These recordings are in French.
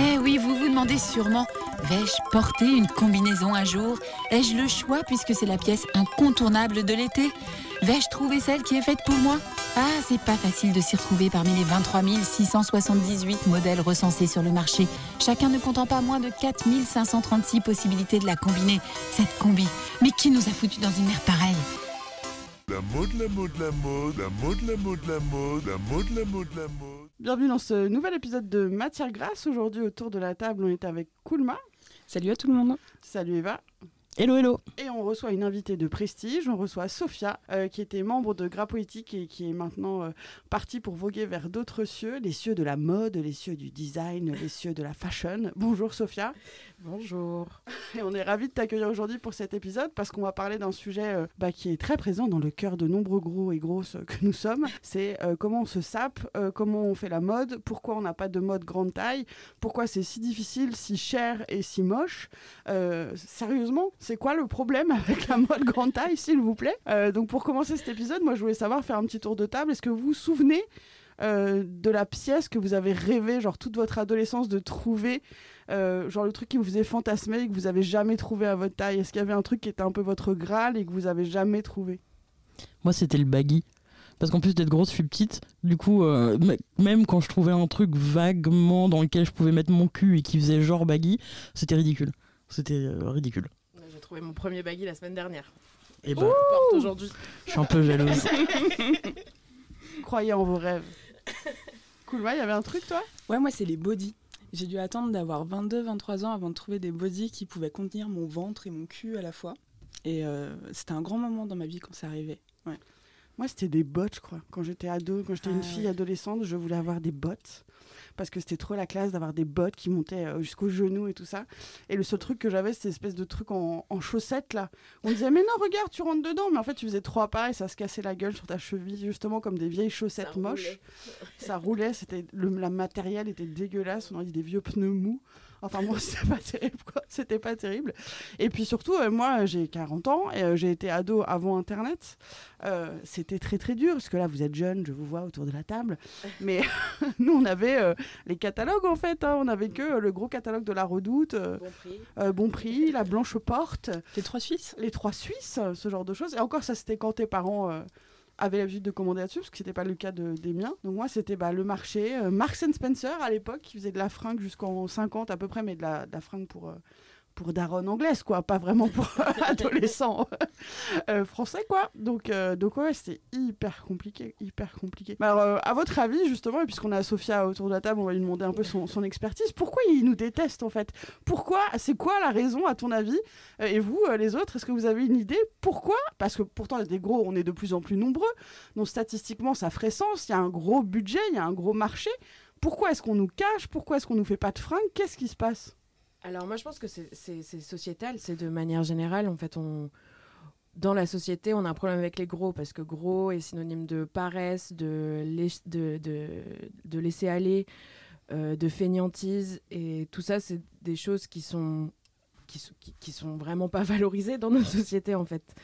Eh oui, vous vous demandez sûrement, vais-je porter une combinaison un jour? Ai-je le choix puisque c'est la pièce incontournable de l'été? Vais-je trouver celle qui est faite pour moi? Ah, c'est pas facile de s'y retrouver parmi les 23 678 modèles recensés sur le marché. Chacun ne comptant pas moins de 4 536 possibilités de la combiner. Cette combi. Mais qui nous a foutu dans une mer pareille? La mode, la la la mode. Bienvenue dans ce nouvel épisode de Matière Grasse. Aujourd'hui, autour de la table, on est avec Koulma. Salut à tout le monde. Salut Eva. Hello, hello. Et on reçoit une invitée de prestige. On reçoit Sophia, euh, qui était membre de Gras Poétique et qui est maintenant euh, partie pour voguer vers d'autres cieux, les cieux de la mode, les cieux du design, les cieux de la fashion. Bonjour Sophia. Bonjour. Et on est ravis de t'accueillir aujourd'hui pour cet épisode parce qu'on va parler d'un sujet euh, bah, qui est très présent dans le cœur de nombreux gros et grosses que nous sommes. C'est euh, comment on se sape, euh, comment on fait la mode, pourquoi on n'a pas de mode grande taille, pourquoi c'est si difficile, si cher et si moche. Euh, sérieusement, c'est quoi le problème avec la mode grande taille, s'il vous plaît? Euh, Donc pour commencer cet épisode, moi je voulais savoir, faire un petit tour de table. Est-ce que vous vous souvenez euh, de la pièce que vous avez rêvé, genre toute votre adolescence, de trouver, euh, genre le truc qui vous faisait fantasmer et que vous avez jamais trouvé à votre taille? Est-ce qu'il y avait un truc qui était un peu votre graal et que vous avez jamais trouvé? Moi, c'était le baggy. Parce qu'en plus d'être grosse, je suis petite. Du coup, même quand je trouvais un truc vaguement dans lequel je pouvais mettre mon cul et qui faisait genre baggy, c'était ridicule. C'était ridicule. Trouvé mon premier baggy la semaine dernière. Et bah, Je le porte aujourd'hui. je suis un peu jalouse. Croyez en vos rêves. Cool, ouais, il y avait un truc toi? Ouais, moi, c'est les bodys. J'ai dû attendre d'avoir 22-23 ans avant de trouver des bodys qui pouvaient contenir mon ventre et mon cul à la fois. Et euh, c'était un grand moment dans ma vie quand c'est arrivé. Moi, c'était des bottes, je crois. Quand j'étais ado, quand j'étais une Ah fille ouais. adolescente, je voulais avoir des bottes. Parce que c'était trop la classe d'avoir des bottes qui montaient euh, jusqu'aux genoux et tout ça. Et le seul truc que j'avais, c'était espèce de truc en, en chaussettes, là. On disait, mais non, regarde, tu rentres dedans. Mais en fait, tu faisais trois pas et ça se cassait la gueule sur ta cheville, justement comme des vieilles chaussettes Ça moches. roulait. Ça roulait, c'était le la matériel était dégueulasse. On aurait dit des vieux pneus mous. Enfin, moi, c'était pas terrible, quoi. C'était pas terrible. Et puis surtout, euh, moi, j'ai 40 ans et euh, j'ai été ado avant Internet. Euh, c'était très très dur parce que là vous êtes jeune, je vous vois autour de la table. Mais nous on avait les catalogues en fait, hein. on avait que le gros catalogue de la Redoute, Bon prix. Bon Prix, la Blanche Porte, Les trois Suisses les Trois Suisses, ce genre de choses. Et encore ça c'était quand tes parents avaient l'habitude de commander là-dessus parce que c'était pas le cas de- des miens. Donc moi c'était bah, le marché, euh, Marks Spencer à l'époque qui faisait de la fringue jusqu'en 50 à peu près, mais de la, de la fringue pour euh, pour daronne anglaise, quoi, pas vraiment pour adolescents euh, français, quoi. Donc, euh, donc ouais, c'était hyper compliqué, hyper compliqué. Mais alors, euh, à votre avis, justement, puisqu'on a Sophia autour de la table, on va lui demander un peu son, son expertise. Pourquoi il nous déteste, en fait? Pourquoi C'est quoi la raison, à ton avis? Euh, Et vous, euh, les autres, est-ce que vous avez une idée? Pourquoi? Parce que pourtant, des gros, on est de plus en plus nombreux. Donc, statistiquement, ça ferait sens. Il y a un gros budget, il y a un gros marché. Pourquoi est-ce qu'on nous cache? Pourquoi est-ce qu'on nous fait pas de fringues? Qu'est-ce qui se passe? Alors moi je pense que c'est- sociétal, c'est de manière générale. En fait, on dans la société, on a un problème avec les gros parce que gros est synonyme de paresse, de, lais- de, de, de laisser aller, euh, de fainéantise. Et tout ça, c'est des choses qui sont, qui, sont- qui, qui sont vraiment pas valorisées dans notre société en fait.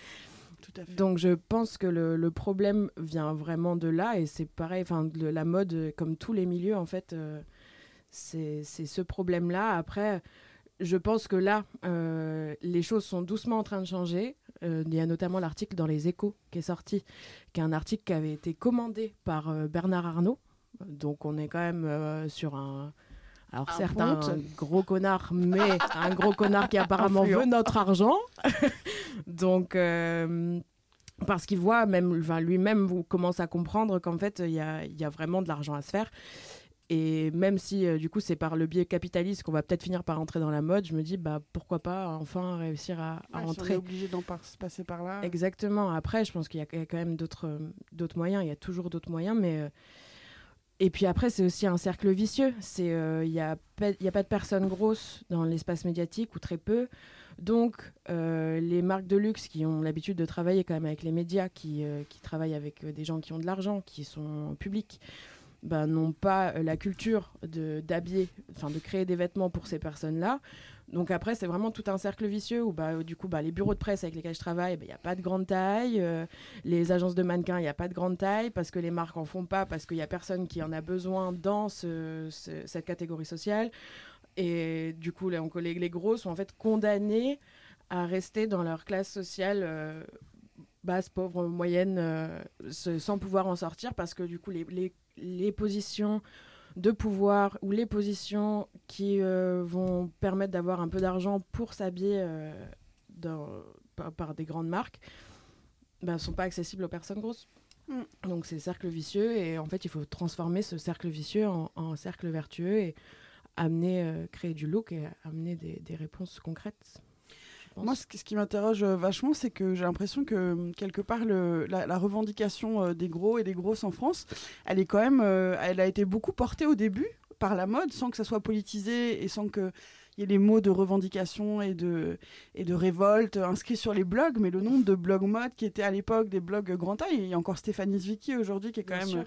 Tout à fait. Donc je pense que le, le problème vient vraiment de là et c'est pareil, enfin la mode comme tous les milieux en fait, euh, c'est ce problème-là. Après, je pense que là, euh, les choses sont doucement en train de changer. Euh, il y a notamment l'article dans les Échos qui est sorti, qui est un article qui avait été commandé par euh, Bernard Arnault. Donc on est quand même sur un... Alors Un certes, un gros connard, mais un gros connard qui apparemment Influent. veut notre argent. Donc, parce qu'il voit, même enfin, lui-même vous commence à comprendre qu'en fait, il y a, il y a vraiment de l'argent à se faire. Et même si, euh, du coup, c'est par le biais capitaliste qu'on va peut-être finir par entrer dans la mode, je me dis, bah, pourquoi pas enfin réussir à, à Ouais, si on est entrer. obligé d'en par- passer par là. Exactement. Après, je pense qu'il y, a il y a quand même d'autres euh, d'autres moyens. Il y a toujours d'autres moyens, mais euh, et puis après, c'est aussi un cercle vicieux. C'est il y a pas- a de personnes grosses dans l'espace médiatique ou très peu. Donc, euh, les marques de luxe qui ont l'habitude de travailler quand même avec les médias, qui, euh, qui travaillent avec euh, des gens qui ont de l'argent, qui sont publics, ben, n'ont pas euh, la culture d'habiller, enfin de créer des vêtements pour ces personnes-là. Donc après, c'est vraiment tout un cercle vicieux où bah, du coup, bah, les bureaux de presse avec lesquels je travaille, il n'y a pas de grande taille. euh, les agences de mannequins, il n'y a pas de grande taille parce que les marques en font pas, parce qu'il n'y a personne qui en a besoin dans ce- ce- cette catégorie sociale. Et du coup, on- les, les gros sont en fait condamnés à rester dans leur classe sociale euh, basse, pauvre, moyenne, sans pouvoir en sortir parce que du coup, les, les- les positions de pouvoir ou les positions qui euh, vont permettre d'avoir un peu d'argent pour s'habiller euh, par, par des grandes marques ne sont pas accessibles aux personnes grosses. Mm. Donc c'est cercle vicieux et en fait il faut transformer ce cercle vicieux en, en cercle vertueux et amener, euh, créer du look et amener des, des réponses concrètes. Pense. Moi, ce qui, ce qui m'interroge euh, vachement, c'est que j'ai l'impression que euh, quelque part, le- la, la revendication euh, des gros et des grosses en France, elle est quand même, euh, elle a été beaucoup portée au début par la mode, sans que ça soit politisé et sans que il y ait les mots de revendication et de, et de révolte inscrits sur les blogs, mais le nombre de blogs mode qui étaient à l'époque des blogs grand taille, il y a encore Stéphanie Zwicky aujourd'hui qui est quand Bien même sûr.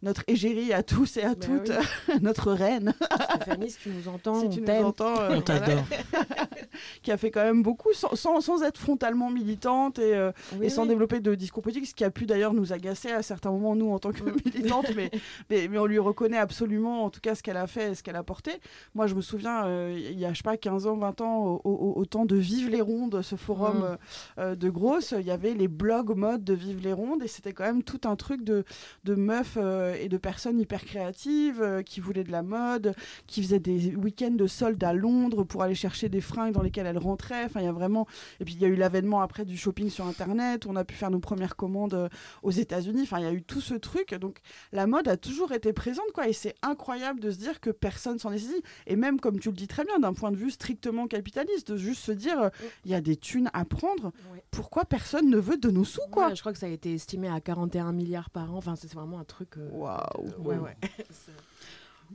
notre égérie à tous et à Bah toutes, notre reine, Stéphanie, si tu nous entends, si t'aime. euh, On t'adore. qui a fait quand même beaucoup sans, sans, sans être frontalement militante et, euh, Oui, et sans oui. développer de discours politique, ce qui a pu d'ailleurs nous agacer à certains moments, nous, en tant que militantes, mais, mais, mais on lui reconnaît absolument, en tout cas, ce qu'elle a fait et ce qu'elle a porté. Moi, je me souviens, euh, il y a, je sais pas, 15 ans, 20 ans, au, au- au temps de Vive les Rondes, ce forum Mm. euh, de Grosse, il y avait les blogs mode de Vive les Rondes, et c'était quand même tout un truc de, de meufs et de personnes hyper créatives qui voulaient de la mode, qui faisaient des week-ends de soldes à Londres pour aller chercher des fringues dans lesquelles elles rentraient. Enfin, il y a vraiment. Et puis il y a eu l'avènement après du shopping sur Internet. On a pu faire nos premières commandes euh, aux États-Unis. Enfin, il y a eu tout ce truc. Donc la mode a toujours été présente, quoi. Et c'est incroyable de se dire que personne s'en est saisi. Et même, comme tu le dis très bien, d'un point de vue strictement capitaliste, de juste se dire, euh, il y a des thunes à prendre. Pourquoi personne ne veut de nos sous, quoi? Ouais, je crois que ça a été estimé à 41 milliards par an. Enfin, c'est vraiment un truc. euh, Waouh. euh, ouais, ouais.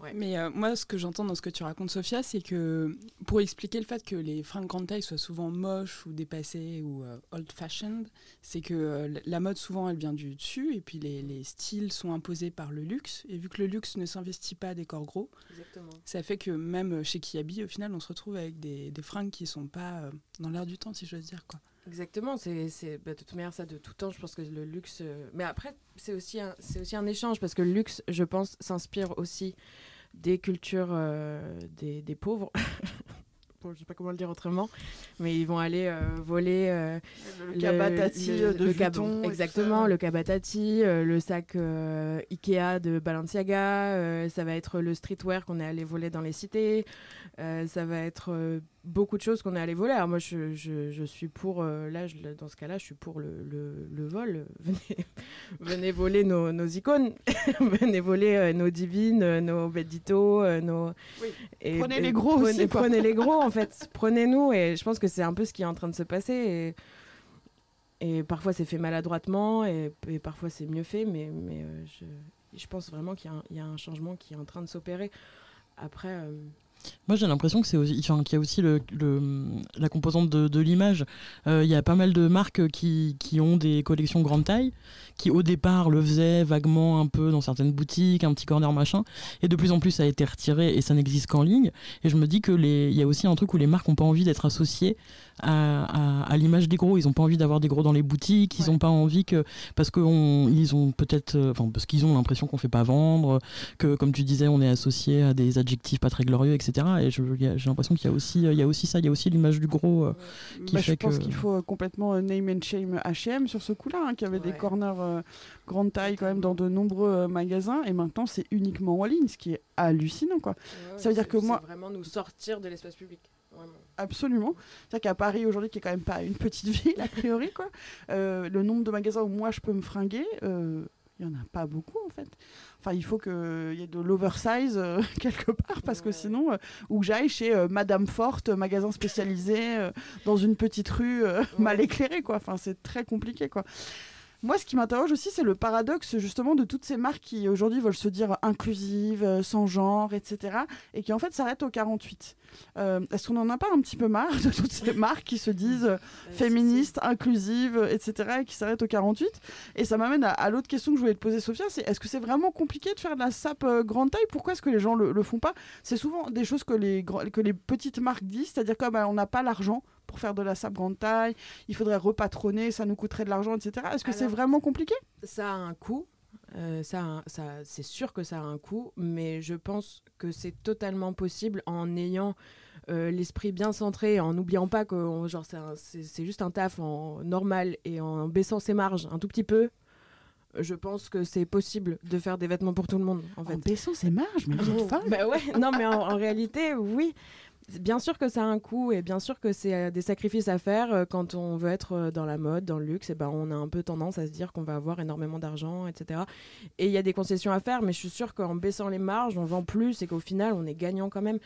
Ouais. Mais euh, moi, ce que j'entends dans ce que tu racontes, Sophia, c'est que pour expliquer le fait que les fringues grande taille soient souvent moches ou dépassées ou euh, old-fashioned, c'est que euh, la mode, souvent, elle vient du dessus et puis les, les styles sont imposés par le luxe. Et vu que le luxe ne s'investit pas à des corps gros, Exactement. ça fait que même chez Kiabi, au final, on se retrouve avec des, des fringues qui sont pas dans l'air du temps, si j'ose dire. Quoi. Exactement, c'est bah, de toute manière ça de tout temps. Je pense que le luxe, euh, mais après c'est aussi un c'est aussi un échange parce que le luxe, je pense, s'inspire aussi des cultures euh, des, des pauvres. bon, je sais pas comment le dire autrement, mais ils vont aller euh, voler euh, Le cabatati le- de le Vuitton exactement le cabatati, euh, le sac Ikea de Balenciaga, ça va être le streetwear qu'on est allé voler dans les cités, euh, ça va être euh, beaucoup de choses qu'on est allé voler. Alors moi je, je, je suis pour euh, là je- dans ce cas-là je suis pour le, le, le vol. Venez venez voler nos, nos icônes, venez voler nos divines, nos Bedito, euh, nos Oui. et- Prenez et les gros prenez, aussi, prenez les gros en fait, prenez-nous et je pense que c'est un peu ce qui est en train de se passer et, et parfois c'est fait maladroitement et, parfois c'est mieux fait mais, mais je, pense vraiment qu'il y, a un- il y a un changement qui est en train de s'opérer. Après, Moi, j'ai l'impression que c'est qu'il y a aussi le, la composante de, de l'image. Euh, Il y a pas mal de marques qui, qui ont des collections grande taille, qui au départ le faisaient vaguement un peu dans certaines boutiques, un petit corner machin, et de plus en plus ça a été retiré et ça n'existe qu'en ligne. Et je me dis que les, il y a aussi un truc où les marques n'ont pas envie d'être associées à, à- à l'image des gros. Ils n'ont pas envie d'avoir des gros dans les boutiques. Ils n'ont pas envie que parce qu'ils ont peut-être, euh, enfin parce qu'ils ont l'impression qu'on fait pas vendre, que comme tu disais, on est associé à des adjectifs pas très glorieux, etc. Et je- j'ai l'impression qu'il y a aussi, il y a aussi ça, il y a aussi l'image du gros. euh, qui Bah, je fait pense que- qu'il faut complètement euh, name and shame H&M sur ce coup-là, hein, qui avait des corners grande taille quand même dans de nombreux euh, magasins, et maintenant c'est uniquement en ligne, ce qui est hallucinant, quoi. Ça veut dire que moi- vraiment nous sortir de l'espace public. Vraiment. Absolument. C'est-à-dire qu'à Paris aujourd'hui, qui est quand même pas une petite ville a priori, quoi, euh, le nombre de magasins où moi je peux me fringuer, euh, il y en a pas beaucoup en fait. Enfin, il faut qu'il y ait de l'oversize euh, quelque part parce que Ouais. sinon, euh, ou que j'aille chez euh, Madame Forte, magasin spécialisé euh, dans une petite rue euh, mal éclairée, quoi. Enfin, c'est très compliqué, quoi. Moi, ce qui m'interroge aussi, c'est le paradoxe justement de toutes ces marques qui aujourd'hui veulent se dire inclusives, euh, sans genre, etc. et qui en fait s'arrêtent au 48. Euh, Est-ce qu'on n'en a pas un petit peu marre de toutes ces marques qui se disent euh, féministes, inclusives, etc. et qui s'arrêtent au 48 Et ça m'amène à, à l'autre question que je voulais te poser, Sophia, c'est est-ce que c'est vraiment compliqué de faire de la sape euh, grande taille? Pourquoi est-ce que les gens le, le font pas? C'est souvent des choses que les, que les petites marques disent, c'est-à-dire qu'on on n'a pas l'argent pour faire de la sape grande taille, il faudrait repatronner, ça nous coûterait de l'argent, etc. Est-ce que c'est vraiment compliqué? Ça a un coût. euh, ça, ça, c'est sûr que ça a un coût, mais je pense que c'est totalement possible en ayant euh, l'esprit bien centré, en n'oubliant pas que on- genre, c'est, juste un taf en normal et en baissant ses marges un tout petit peu. Je pense que c'est possible de faire des vêtements pour tout le monde, en fait. En baissant ses marges, mais vous êtes Oh, folle. bah ouais, non, mais en, en réalité, oui. Bien sûr que ça a un coût et bien sûr que c'est euh, des sacrifices à faire euh, quand on veut être euh, dans la mode, dans le luxe. Et ben, on a un peu tendance à se dire qu'on va avoir énormément d'argent, etc. Et il y a des concessions à faire, mais je suis sûre qu'en baissant les marges, on vend plus et qu'au final, on est gagnant quand même.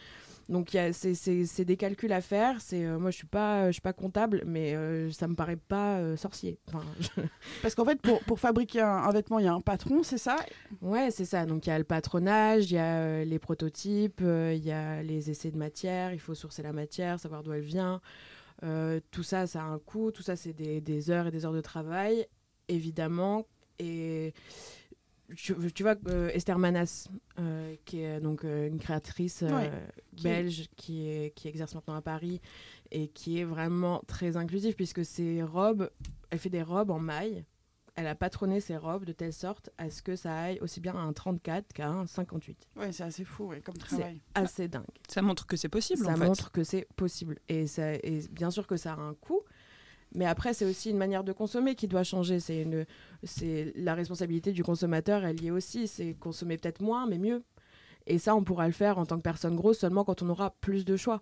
Donc c'est- des calculs à faire. C'est euh, moi, je suis pas, je suis pas comptable, mais euh, ça me paraît pas euh, sorcier. Enfin, je- Parce qu'en fait, pour, pour fabriquer un, un vêtement, il y a un patron, c'est ça? Ouais, c'est ça. Donc il y a le patronage, il y a euh, les prototypes, il y a les essais de matière, il faut sourcer la matière, savoir d'où elle vient. Tout ça, ça a un coût, tout ça, c'est des, des heures et des heures de travail, évidemment. Et tu, tu vois, euh, Esther Manas, euh, qui est donc euh, une créatrice euh, Ouais. Qui- belge qui, est, qui exerce maintenant à Paris et qui est vraiment très inclusive puisque ses robes, elle fait des robes en maille. Elle a patronné ses robes de telle sorte à ce que ça aille aussi bien à un 34 qu'à un 58. Ouais, c'est assez fou ouais, comme travail. Assez dingue. Ça montre que c'est possible ça en fait. montre que c'est possible. Et, ça, et bien sûr que ça a un coût. Mais après, c'est aussi une manière de consommer qui doit changer. C'est la responsabilité du consommateur, elle y est aussi. C'est consommer peut-être moins, mais mieux. Et ça, on pourra le faire en tant que personne grosse seulement quand on aura plus de choix.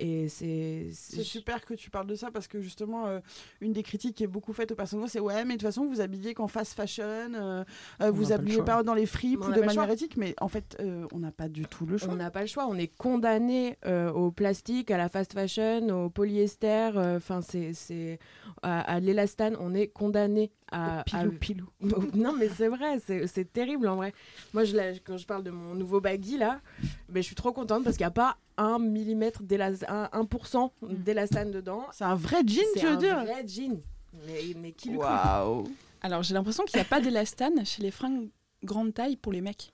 Et c'est. C'est super que tu parles de ça parce que justement, euh, une des critiques qui est beaucoup faite aux personnes c'est ouais, mais de toute façon, vous habillez qu'en fast fashion, euh, euh, vous habillez pas dans les fripes On ou de manière éthique, mais en fait, euh, on n'a pas du tout le choix. On n'a pas le choix. On est condamné euh, au plastique, à la fast fashion, au polyester, euh, enfin c'est c'est à, à l'élastane. On est condamné à, à- Pilou, pilou. non mais c'est vrai, c'est c'est terrible en vrai. Moi je, quand je parle de mon nouveau baggy là, ben, je suis trop contente parce qu'il n'y a pas un millimètre d'élas- un 1% d'élastane dedans. C'est un vrai jean, C'est tu veux un dire vrai jean. Mais, mais qui le coupe Waouh Alors j'ai l'impression qu'il n'y a pas d'élastane chez les fringues grande taille pour les mecs.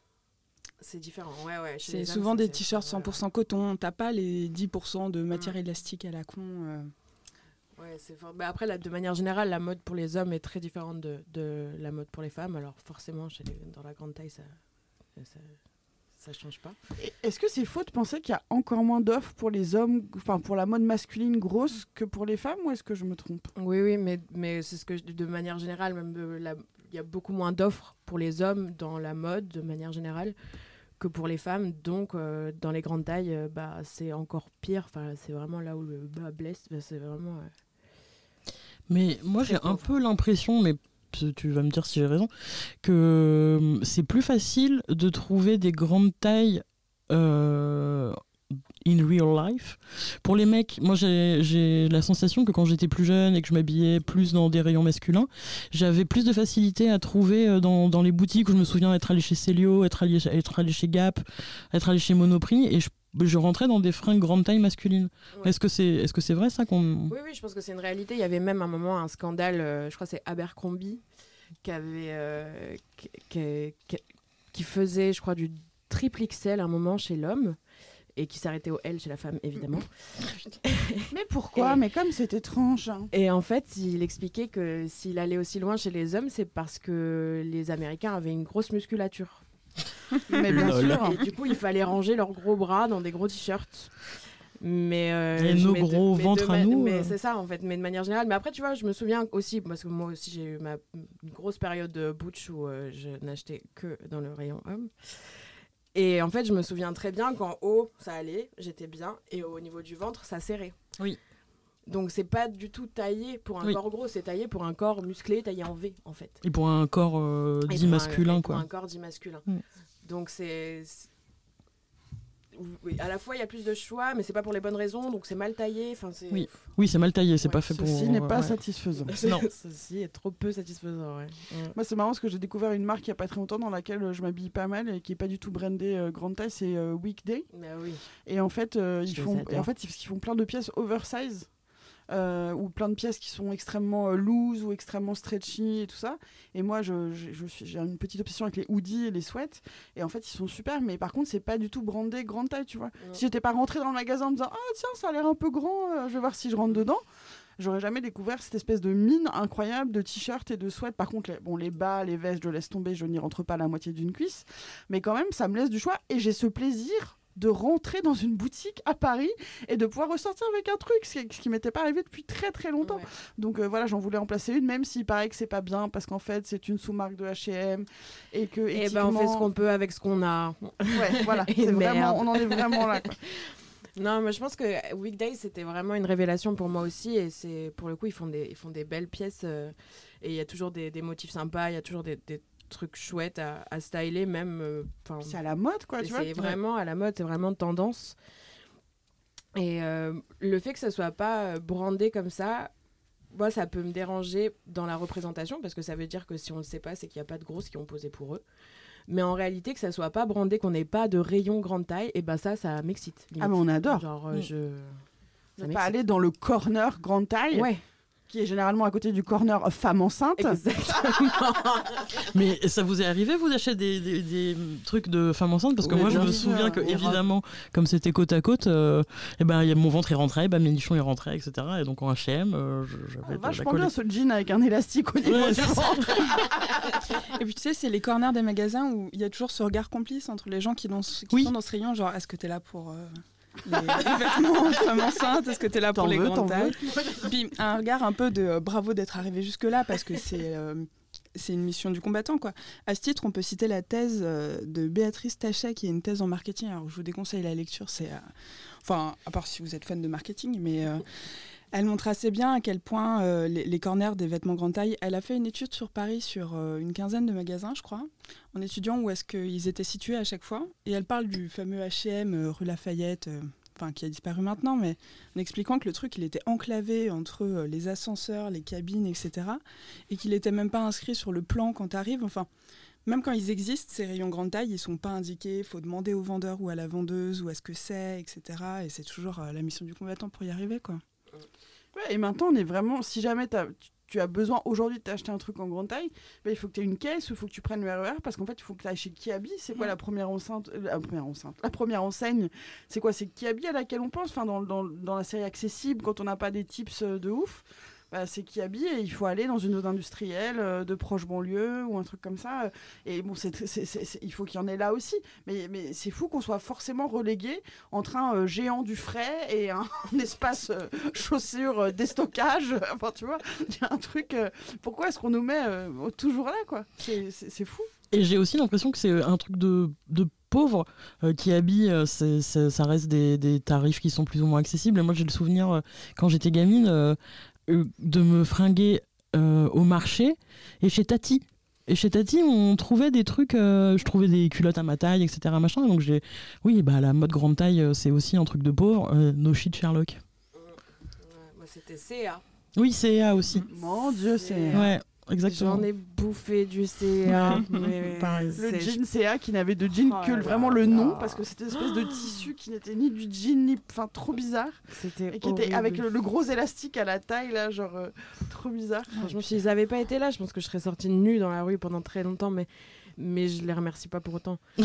C'est différent, ouais ouais. C'est souvent des c'est- t-shirts ouais, 100% coton. T'as pas les 10% de Mm. matière élastique à la con. euh. Ouais, c'est fort. Bah, après, là, de manière générale, la mode pour les hommes est très différente de, de la mode pour les femmes. Alors forcément, chez les- dans la grande taille, ça, ça, ça change pas. Est-ce que c'est faux de penser qu'il y a encore moins d'offres pour les hommes, enfin pour la mode masculine grosse que pour les femmes, ou est-ce que je me trompe? Oui, oui, mais, mais c'est ce que je dis de manière générale, même euh, il y a beaucoup moins d'offres pour les hommes dans la mode de manière générale que pour les femmes. Donc, euh, dans les grandes tailles, euh, bah, c'est encore pire. Enfin, c'est vraiment là où le bas blesse. Bah, c'est vraiment. euh, Mais moi, j'ai un peu l'impression, mais tu- vas me dire si j'ai raison, que hum, c'est plus facile de trouver des grandes tailles euh, in real life. Pour les mecs, moi, j'ai j'ai la sensation que quand j'étais plus jeune et que je m'habillais plus dans des rayons masculins, j'avais plus de facilité à trouver euh, dans, dans les boutiques où je me souviens être allé chez Célio, être allé, être allé chez Gap, être allé chez Monoprix, et je, je rentrais dans des fringues grande taille masculines. Ouais. Est-ce que c'est est -ce c'est vrai ça qu'on... Oui, oui, je pense que c'est une réalité. Il y avait même un moment un scandale, euh, je crois que c'est Abercrombie, qui avait. euh, qui, qui- qui- qui faisait, je crois, du triple XL à un moment chez l'homme. Et qui s'arrêtait au L chez la femme, évidemment. Mais pourquoi Et- Mais comme c'est étrange. hein. Et en fait, il expliquait que s'il allait aussi loin chez les hommes, c'est parce que les Américains avaient une grosse musculature. Mais bien Lol. sûr. Et du coup, il fallait ranger leurs gros bras dans des gros t-shirts. Mais euh, Et nos de- gros mais de ventres à nous, Mais euh. c'est ça en fait, mais de manière générale. Mais après, tu vois, je me souviens aussi parce que moi aussi j'ai eu ma une grosse période de butch où euh, je n'achetais que dans le rayon homme. Et en fait, je me souviens très bien qu'en haut ça allait, j'étais bien, et au niveau du ventre ça serrait. Oui. Donc c'est pas du tout taillé pour un Oui. corps gros, c'est taillé pour un corps musclé, taillé en V en fait. Et pour un corps euh, dit un- masculin, et pour quoi. un corps dit masculin. Mm. Donc c'est. oui, à la fois il y a plus de choix, mais c'est pas pour les bonnes raisons, donc c'est mal taillé. Enfin, c'est. Oui. Oui, c'est mal taillé, c'est Ouais, pas fait pour. Ceci n'est pas ouais. satisfaisant. Non. Ceci est trop peu satisfaisant. Ouais. Mm. Moi, c'est marrant parce que j'ai découvert une marque il y a pas très longtemps dans laquelle euh, je m'habille pas mal et qui est pas du tout brandée euh, grande taille, c'est euh, Weekday. Oui. Et en fait, euh, ils font, et en fait, ils ils font plein de pièces oversize. Euh, ou plein de pièces qui sont extrêmement euh, loose ou extrêmement stretchy et tout ça. Et moi, je, je- je suis- j'ai une petite obsession avec les hoodies et les sweats. Et en fait, ils sont super. Mais par contre, c'est pas du tout brandé grande taille, tu vois. Non. Si j'étais pas rentrée dans le magasin en me disant Ah, tiens, ça a l'air un peu grand, euh, je vais voir si je rentre dedans. J'aurais jamais découvert cette espèce de mine incroyable de t-shirts et de sweats. Par contre, les, bon, les bas, les vestes, je laisse tomber, je n'y rentre pas la moitié d'une cuisse. Mais quand même, ça me laisse du choix et j'ai ce plaisir de rentrer dans une boutique à Paris et de pouvoir ressortir avec un truc, ce qui, qui m'était pas arrivé depuis très très longtemps. Ouais. Donc euh, voilà, j'en voulais en placer une, même s'il paraît que c'est pas bien parce qu'en fait c'est une sous-marque de H&M et que Et ben on fait ce qu'on peut avec ce qu'on a. Ouais, voilà, vraiment, on en est vraiment là. quoi. Non, mais je pense que Weekday c'était vraiment une révélation pour moi aussi et c'est pour le coup ils font des ils font des belles pièces euh, et il y a toujours des, des motifs sympas, il y a toujours des, des trucs chouettes à, à styler même. euh, C'est à la mode quoi, tu vois. c'est vraiment à la mode, c'est vraiment tendance. Et euh, le fait que ça soit pas euh, brandé comme ça, moi, ça peut me déranger dans la représentation parce que ça veut dire que si on le sait pas, c'est qu'il n'y a pas de grosses qui ont posé pour eux. Mais en réalité, que ça soit pas brandé, qu'on n'ait pas de rayon grande taille, et ben ça, ça m'excite. Ah mais on adore. Genre, euh, Mm. je. Ne ça pas aller dans le corner grande taille, Ouais, qui est généralement à côté du corner femme enceinte. exactement. Mais ça vous est arrivé, vous achetez des, des- des trucs de femmes enceintes Parce que Oui, moi, je me souviens que, évidemment, comme c'était côte à côte, euh, eh ben, il y a mon ventre il rentrait, ben, mes nichons ils rentraient, etc. Et donc en HM, euh, je- j'avais la Vachement bien ce jean avec un élastique au niveau Ouais, du ventre. Et puis tu sais, c'est les corners des magasins où il y a toujours ce regard complice entre les gens qui, dans ce- qui Oui. sont dans ce rayon, genre est-ce que t'es là pour euh, les, vêtements femme enceinte, est-ce que t'es là pour les veux, grandes tailles. Puis un regard un peu de euh, bravo d'être arrivé jusque-là parce que c'est euh, c'est une mission du combattant quoi. À ce titre, on peut citer la thèse euh, de Béatrice Tachet qui est une thèse en marketing. Alors je vous déconseille la lecture, c'est euh, enfin à part si vous êtes fan de marketing, mais elle montre assez bien à quel point euh, les, corners des vêtements grande taille. Elle a fait une étude sur Paris sur euh, une quinzaine de magasins, je crois, en étudiant où est-ce qu'ils étaient situés à chaque fois. Et elle parle du fameux H&M rue Lafayette. Enfin, qui a disparu maintenant, mais en expliquant que le truc, il était enclavé entre les ascenseurs, les cabines, etc. Et qu'il n'était même pas inscrit sur le plan quand tu arrives. Enfin, même quand ils existent, ces rayons grande taille, ils sont pas indiqués. Il faut demander au vendeur ou à la vendeuse où est-ce que c'est, etc. Et c'est toujours la mission du combattant pour y arriver, quoi. Ouais, et maintenant, on est vraiment. Si jamais t'as- tu, tu as besoin aujourd'hui de t'acheter un truc en grande taille, bah, il faut que tu aies une caisse ou il faut que tu prennes le RER parce qu'en fait, il faut que tu ailles chez Kiabi. C'est quoi la première enceinte euh, La première enceinte. La première enseigne, c'est quoi? C'est Kiabi à laquelle on pense? Enfin, dans, dans, dans la série accessible, quand on n'a pas des tips euh, de ouf. Bah, c'est Kiabi et il faut aller dans une zone industrielle euh, de proche banlieue ou un truc comme ça. Et bon, c'est, il faut qu'il y en ait là aussi. Mais, mais c'est fou qu'on soit forcément relégué entre un euh, géant du frais et un, espace euh, chaussures déstockage. Enfin, tu vois, il y a un truc. pourquoi est-ce qu'on nous met toujours là, quoi? C'est, fou. Et j'ai aussi l'impression que c'est un truc de, de pauvre euh, qui habille, c'est- c'est- ça reste des, des tarifs qui sont plus ou moins accessibles. Et moi, j'ai le souvenir, quand j'étais gamine, de me fringuer euh, au marché et chez Tati. Et chez Tati, on trouvait des trucs, euh, je trouvais des culottes à ma taille, etc. Machin. Donc j'ai, oui, bah la mode grande taille, euh, c'est aussi un truc de pauvre. Euh, no shit Sherlock. Moi, c'était CA. Oui, c'est A aussi. Mon Dieu, c'est. Ouais. Exactement. J'en ai bouffé du CA. mais Pareil. Le jean CA qui n'avait de jean Oh que là vraiment là. le nom parce que c'était une espèce de tissu qui n'était ni du jean ni enfin trop bizarre C'était et qui était avec le, le gros élastique à la taille là genre euh, trop bizarre. Franchement, s'ils n'avaient pas été là, je pense que je serais sortie nue dans la rue pendant très longtemps, mais, mais je les remercie pas pour autant.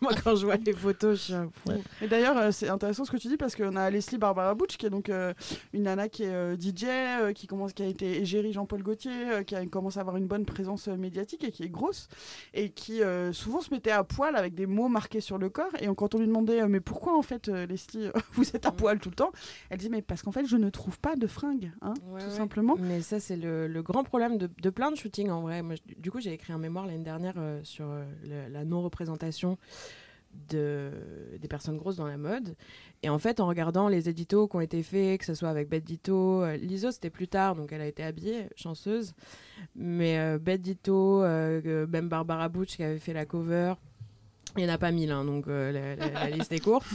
Moi, quand je vois les photos, je suis un fou. Ouais. Et d'ailleurs, euh, c'est intéressant ce que tu dis parce qu'on a Leslie Barbara Butch qui est donc euh, une nana qui est euh, DJ, euh, qui commence, qui a été égérie Jean-Paul Gaultier, euh, qui a commencé à avoir une bonne présence euh, médiatique et qui est grosse et qui euh, souvent se mettait à poil avec des mots marqués sur le corps. Et quand on lui demandait euh, mais pourquoi en fait euh, Leslie vous êtes à Mm. poil tout le temps, elle dit mais parce qu'en fait je ne trouve pas de fringues, hein, Ouais, tout ouais. simplement. Mais ça, c'est le, le grand problème de, de plein de shootings en vrai. Moi, du coup, j'ai écrit un mémoire l'année dernière euh, sur euh, le- la non-représentation de, des personnes grosses dans la mode. Et en fait, en regardant les éditos qui ont été faits, que ce soit avec Bette Ditto, euh, Liso, c'était plus tard, donc elle a été habillée, chanceuse. Mais euh, Bette Ditto, euh, même Barbara Butch qui avait fait la cover. Il n'y en a pas mille, hein, donc la, la- la liste est courte.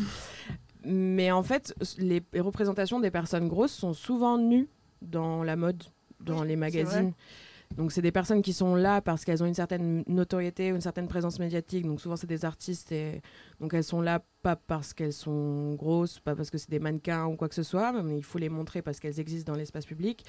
Mais en fait, les les représentations des personnes grosses sont souvent nues dans la mode, dans les magazines. Donc c'est des personnes qui sont là parce qu'elles ont une certaine notoriété, une certaine présence médiatique. Donc souvent c'est des artistes et donc elles sont là pas parce qu'elles sont grosses, pas parce que c'est des mannequins ou quoi que ce soit, mais il faut les montrer parce qu'elles existent dans l'espace public.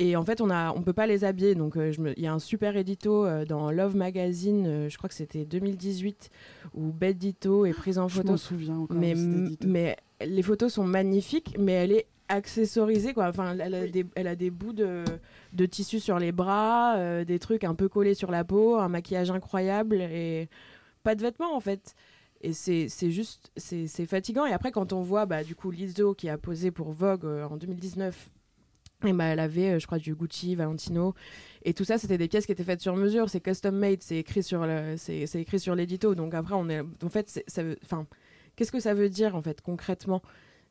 Et en fait, on a, on peut pas les habiller. Donc, euh, je il y a un super édito euh, dans Love Magazine, euh, je crois que c'était 2018, où Bette Ditto est prise en Je photo m'en souviens encore. mais les photos sont magnifiques, mais elle est accessorisée quoi. Enfin, elle a, Oui. des, elle a des bouts de, de tissu sur les bras, euh, des trucs un peu collés sur la peau, un maquillage incroyable et pas de vêtements en fait. Et c'est juste, c'est fatigant. Et après, quand on voit bah, du coup Lizzo qui a posé pour Vogue euh, en 2019, et bah, elle avait, euh, je crois, du Gucci, Valentino. Et tout ça, c'était des pièces qui étaient faites sur mesure. C'est custom made, c'est écrit sur le, c'est c'est écrit sur l'édito. Donc après, on est, en fait, c'est- ça veut, enfin, qu'est-ce que ça veut dire en fait concrètement?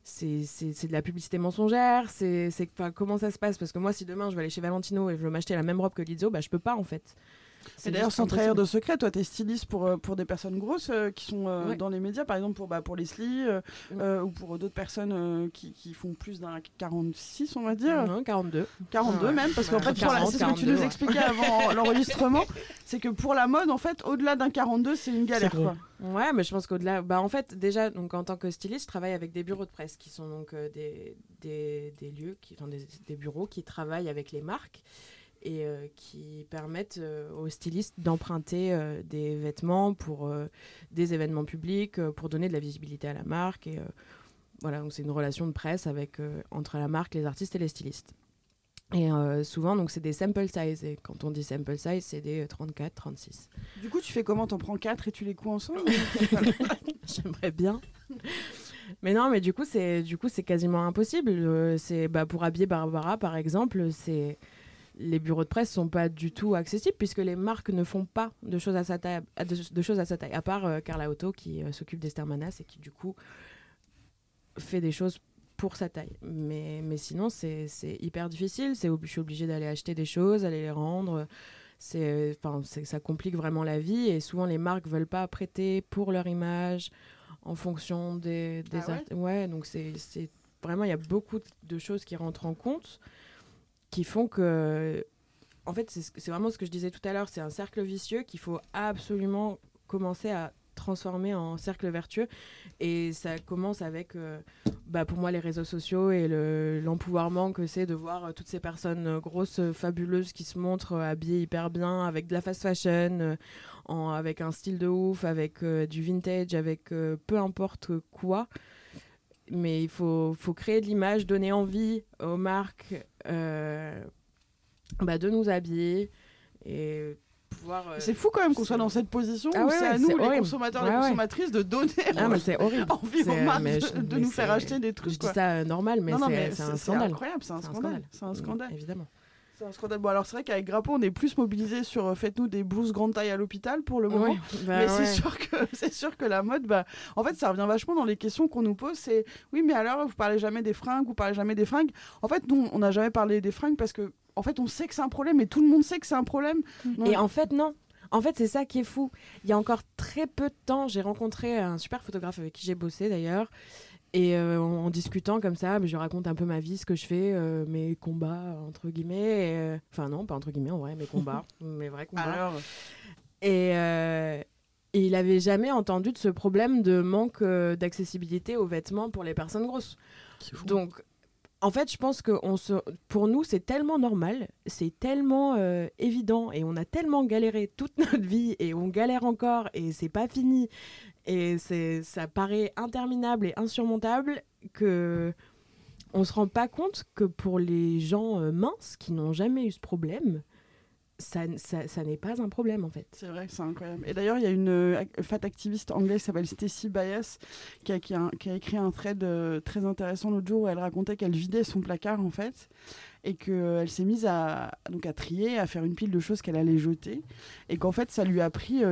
C'est de la publicité mensongère c'est comment ça se passe? Parce que moi si demain je vais aller chez Valentino et je veux m'acheter la même robe que Lizzo bah je peux pas en fait Et d'ailleurs, sans trahir de secret, toi, t'es styliste pour, euh, pour des personnes grosses euh, qui sont euh, Ouais. dans les médias, par exemple pour, bah, pour Leslie ou pour d'autres personnes qui, qui font plus d'un 46, on va dire. Non, 42 42 Ouais. même, parce qu'en fait, pour la- 40, c'est ce que tu 42, nous expliquais avant l'enregistrement, c'est que pour la mode, en fait, au-delà d'un 42, c'est une galère. Quoi. Ouais, mais je pense qu'au-delà, bah en fait déjà donc en tant que styliste, je travaille avec des bureaux de presse qui sont donc des, des, des lieux, qui, enfin, des, des bureaux qui travaillent avec les marques et euh, qui permettent euh, aux stylistes d'emprunter euh, des vêtements pour des événements publics, pour donner de la visibilité à la marque et voilà donc c'est une relation de presse avec entre la marque, les artistes et les stylistes. Et souvent donc c'est des sample size et quand on dit sample size c'est des 34, 36. Du coup, tu fais comment? T'en prends 4 et tu les couds ensemble? J'aimerais bien. Mais non, mais du coup, c'est du coup, c'est quasiment impossible. C'est bah, pour habiller Barbara, par exemple, c'est les bureaux de presse sont pas du tout accessibles puisque les marques ne font pas de choses à sa taille, à- de, de choses à sa taille. À part euh, Carla Otto qui euh, s'occupe d'Esther Manas et qui du coup fait des choses pour sa taille. Mais, mais sinon, c'est c'est hyper difficile. C'est je suis obligée d'aller acheter des choses, aller les rendre. C'est, enfin, ça complique vraiment la vie et souvent les marques veulent pas prêter pour leur image en fonction des, des Ah ouais? ouais, donc c'est c'est- vraiment il y a beaucoup de choses qui rentrent en compte qui font que en fait c'est vraiment ce que je disais tout à l'heure, c'est un cercle vicieux qu'il faut absolument commencer à transformer en cercle vertueux. Et ça commence avec euh, bah, pour moi les réseaux sociaux et le- l'empouvoirment que c'est de voir euh, toutes ces personnes euh, grosses fabuleuses qui se montrent habillées hyper bien avec de la fast fashion avec un style de ouf avec du vintage avec peu importe quoi mais il faut, faut créer de l'image donner envie aux marques euh, bah, de nous habiller et pouvoir euh, C'est fou quand même qu'on soit dans cette position Ah où ouais, c'est à nous, les horrible. consommateurs, Ouais, les ouais. consommatrices, de donner ah, envie aux C'est- marques mais de, je- de mais nous faire acheter des trucs. je dis ça euh, normal mais c'est un c'est scandale incroyable, c'est un C'est un scandale. scandale. C'est un scandale. Mm, évidemment C'est un scandale. Bon, alors c'est vrai qu'avec Grappo, on est plus mobilisé sur euh, faites-nous des blouses grande taille à l'hôpital pour le moment. Bah mais ouais. c'est sûr que c'est sûr que la mode, bah, en fait, ça revient vachement dans les questions qu'on nous pose. C'est oui, mais alors vous parlez jamais des fringues, vous parlez jamais des fringues. En fait, nous, on n'a jamais parlé des fringues parce que, en fait, on sait que c'est un problème et tout le monde sait que c'est un problème. Et en fait, non. En fait, c'est ça qui est fou. Il y a encore très peu de temps, j'ai rencontré un super photographe avec qui j'ai bossé d'ailleurs. Et euh, en, en discutant comme ça, je raconte un peu ma vie, ce que je fais, euh, mes combats, entre guillemets. et, euh, Enfin, non, pas entre guillemets, en vrai, mes combats, mes vrais combats. alors, Et, euh, et il avait jamais entendu de ce problème de manque euh, d'accessibilité aux vêtements pour les personnes grosses. C'est fou. Donc, en fait, je pense que on se... pour nous, c'est tellement normal, c'est tellement euh, évident, et on a tellement galéré toute notre vie, et on galère encore, et c'est pas fini, et ça paraît interminable et insurmontable que on se rend pas compte que pour les gens euh, minces qui n'ont jamais eu ce problème, ça, n'est pas un problème en fait. C'est vrai, c'est incroyable. Et d'ailleurs, il y a une euh, fat activiste anglaise qui s'appelle Stacey Bias qui a, écrit un thread euh, très intéressant l'autre jour où elle racontait qu'elle vidait son placard en fait et qu'elle s'est mise à, donc à trier, à faire une pile de choses qu'elle allait jeter et qu'en fait, ça lui a pris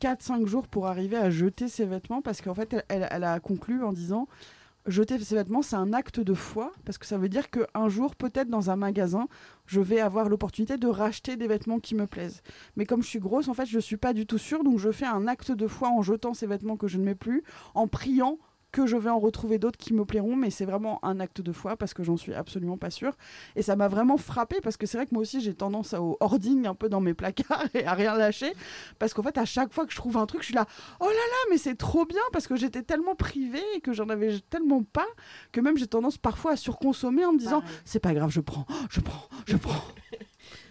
4-5 jours pour arriver à jeter ses vêtements parce qu'en fait, elle a conclu en disant jeter ces vêtements, c'est un acte de foi, parce que ça veut dire qu'un jour, peut-être dans un magasin, je vais avoir l'opportunité de racheter des vêtements qui me plaisent. Mais comme je suis grosse, en fait, je ne suis pas du tout sûre, donc je fais un acte de foi en jetant ces vêtements que je ne mets plus, en priant que je vais en retrouver d'autres qui me plairont, mais c'est vraiment un acte de foi parce que j'en suis absolument pas sûre. Et ça m'a vraiment frappé parce que c'est vrai que moi aussi j'ai tendance au hoarding un peu dans mes placards et à rien lâcher. Parce qu'en fait, à chaque fois que je trouve un truc, je suis là, oh là là, mais c'est trop bien parce que j'étais tellement privée et que j'en avais tellement pas que même j'ai tendance parfois à surconsommer en me disant, c'est pas grave, je prends, je prends, je prends.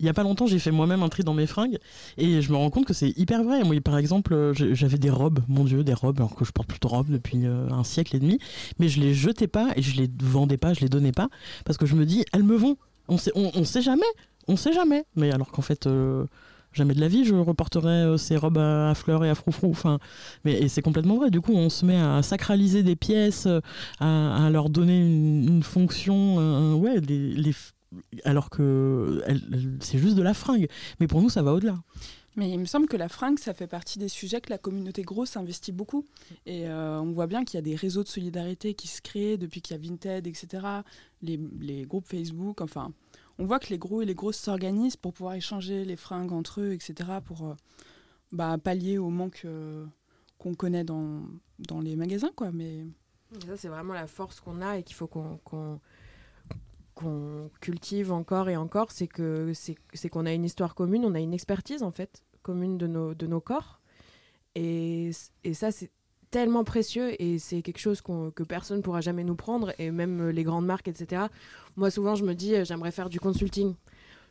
il y a pas longtemps, j'ai fait moi-même un tri dans mes fringues et je me rends compte que c'est hyper vrai. Moi, par exemple, j'avais des robes, mon Dieu, des robes, alors que je porte plus de robes depuis euh, un siècle et demi, mais je les jetais pas et je les vendais pas, je les donnais pas parce que je me dis, elles me vont. On sait, on, sait jamais, on sait jamais. Mais alors qu'en fait. euh, Jamais de la vie, je reporterai euh, ces robes à, fleurs et à froufrou. Enfin, mais c'est complètement vrai. Du coup, on se met à sacraliser des pièces, à, leur donner une, fonction. ouais, les, alors que elle- elle- c'est juste de la fringue. Mais pour nous, ça va au-delà. Mais il me semble que la fringue, ça fait partie des sujets que la communauté grosse investit beaucoup. Et euh, on voit bien qu'il y a des réseaux de solidarité qui se créent depuis qu'il y a Vinted, etc. Les, les groupes Facebook, enfin, on voit que les gros et les grosses s'organisent pour pouvoir échanger les fringues entre eux, etc. pour euh, bah, pallier au manque euh, qu'on connaît dans, dans les magasins, quoi. Mais Ça, c'est vraiment la force qu'on a et qu'il faut qu'on qu'on- qu'on cultive encore et encore. C'est que c'est qu'on a une histoire commune, on a une expertise en fait commune de nos, de nos corps. Et, et ça, c'est tellement précieux et c'est quelque chose qu'on- que personne ne pourra jamais nous prendre, et même euh, les grandes marques, etc. Moi, souvent, je me dis, euh, j'aimerais faire du consulting.